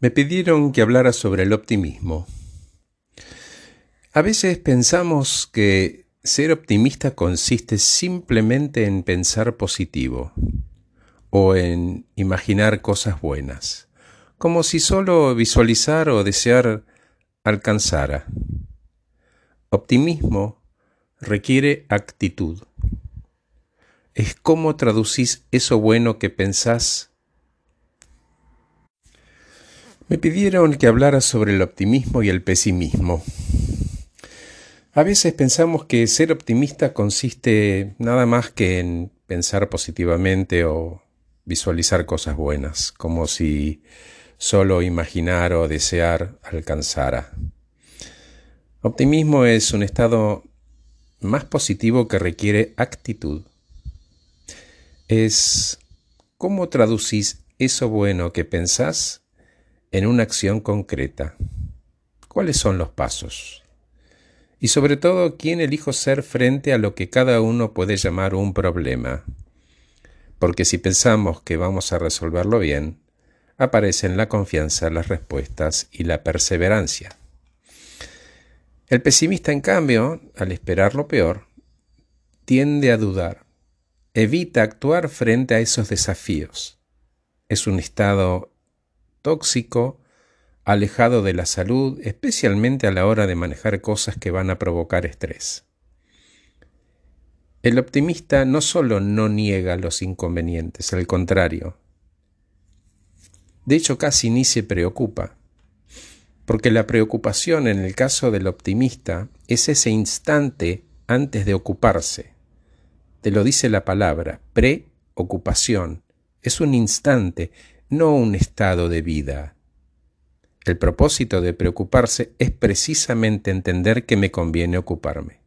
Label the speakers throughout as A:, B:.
A: Me pidieron que hablara sobre el optimismo. A veces pensamos que ser optimista consiste simplemente en pensar positivo o en imaginar cosas buenas, como si solo visualizar o desear alcanzara. Optimismo requiere actitud. Es cómo traducís eso bueno que pensás me pidieron que hablara sobre el optimismo y el pesimismo. A veces pensamos que ser optimista consiste nada más que en pensar positivamente o visualizar cosas buenas, como si solo imaginar o desear alcanzara. Optimismo es un estado más positivo que requiere actitud. Es cómo traducís eso bueno que pensás en una acción concreta. ¿Cuáles son los pasos? Y sobre todo, ¿quién elijo ser frente a lo que cada uno puede llamar un problema? Porque si pensamos que vamos a resolverlo bien, aparecen la confianza, las respuestas y la perseverancia. El pesimista, en cambio, al esperar lo peor, tiende a dudar, evita actuar frente a esos desafíos. Es un estado tóxico, alejado de la salud, especialmente a la hora de manejar cosas que van a provocar estrés. El optimista no solo no niega los inconvenientes, al contrario. De hecho, casi ni se preocupa, porque la preocupación en el caso del optimista es ese instante antes de ocuparse. Te lo dice la palabra, preocupación. Es un instante, no un estado de vida. El propósito de preocuparse es precisamente entender que me conviene ocuparme.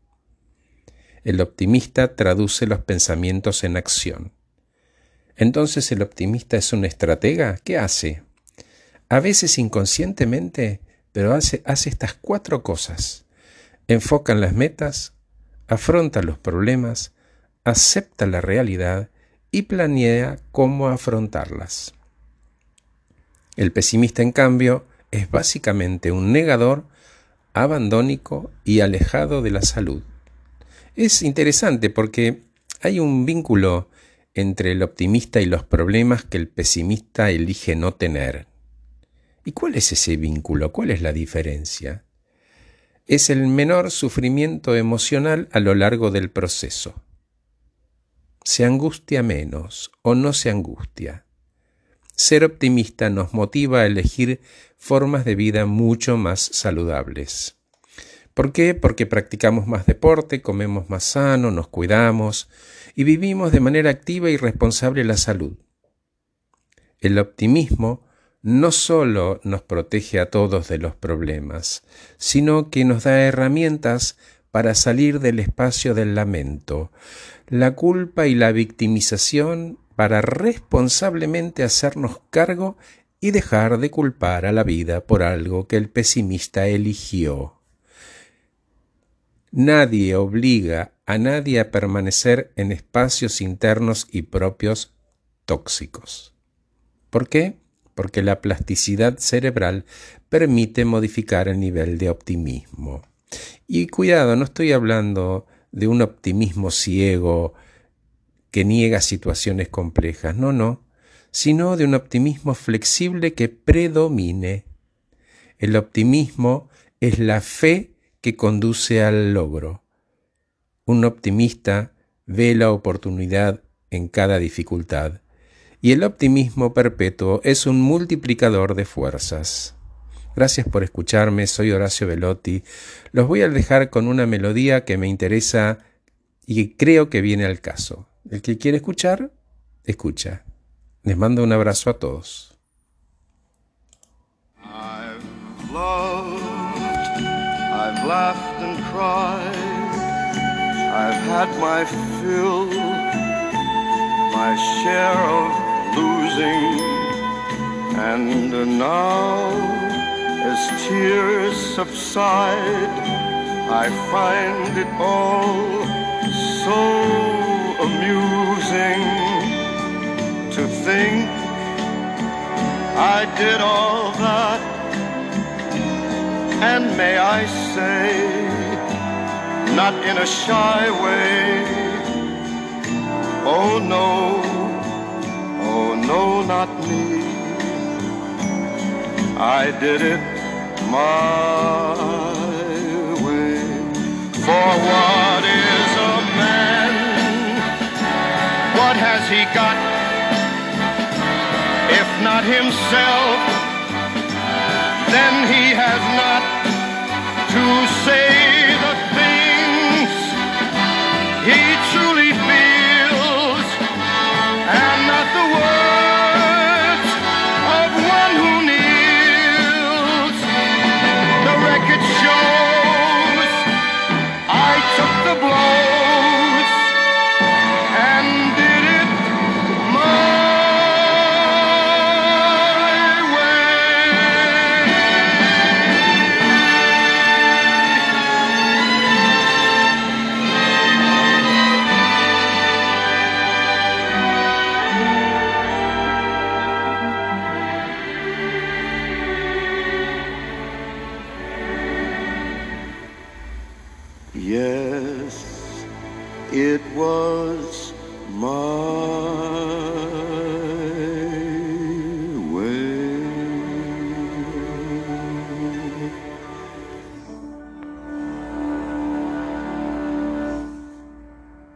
A: El optimista traduce los pensamientos en acción. Entonces el optimista es un estratega. ¿Qué hace? A veces inconscientemente, pero hace, hace estas cuatro cosas. Enfoca en las metas, afronta los problemas, acepta la realidad y planea cómo afrontarlas. El pesimista, en cambio, es básicamente un negador, abandónico y alejado de la salud. Es interesante porque hay un vínculo entre el optimista y los problemas que el pesimista elige no tener. ¿Y cuál es ese vínculo? ¿Cuál es la diferencia? Es el menor sufrimiento emocional a lo largo del proceso. Se angustia menos o no se angustia. Ser optimista nos motiva a elegir formas de vida mucho más saludables. ¿Por qué? Porque practicamos más deporte, comemos más sano, nos cuidamos y vivimos de manera activa y responsable la salud. El optimismo no solo nos protege a todos de los problemas, sino que nos da herramientas para salir del espacio del lamento. La culpa y la victimización para responsablemente hacernos cargo y dejar de culpar a la vida por algo que el pesimista eligió. Nadie obliga a nadie a permanecer en espacios internos y propios tóxicos. ¿Por qué? Porque la plasticidad cerebral permite modificar el nivel de optimismo. Y cuidado, no estoy hablando de un optimismo ciego, que niega situaciones complejas, no, no, sino de un optimismo flexible que predomine. El optimismo es la fe que conduce al logro. Un optimista ve la oportunidad en cada dificultad, y el optimismo perpetuo es un multiplicador de fuerzas. Gracias por escucharme, soy Horacio Velotti. Los voy a dejar con una melodía que me interesa y creo que viene al caso. El que quiere escuchar, escucha. Les mando un abrazo a todos.
B: I've loved, I've laughed and cried, I've had my fill, my share of losing, and now, as tears subside, I find it all so amusing to think I did all that, and may I say, not in a shy way. Oh no, oh no, not me. I did it my way. For what What has he got? If not himself, then he has not to say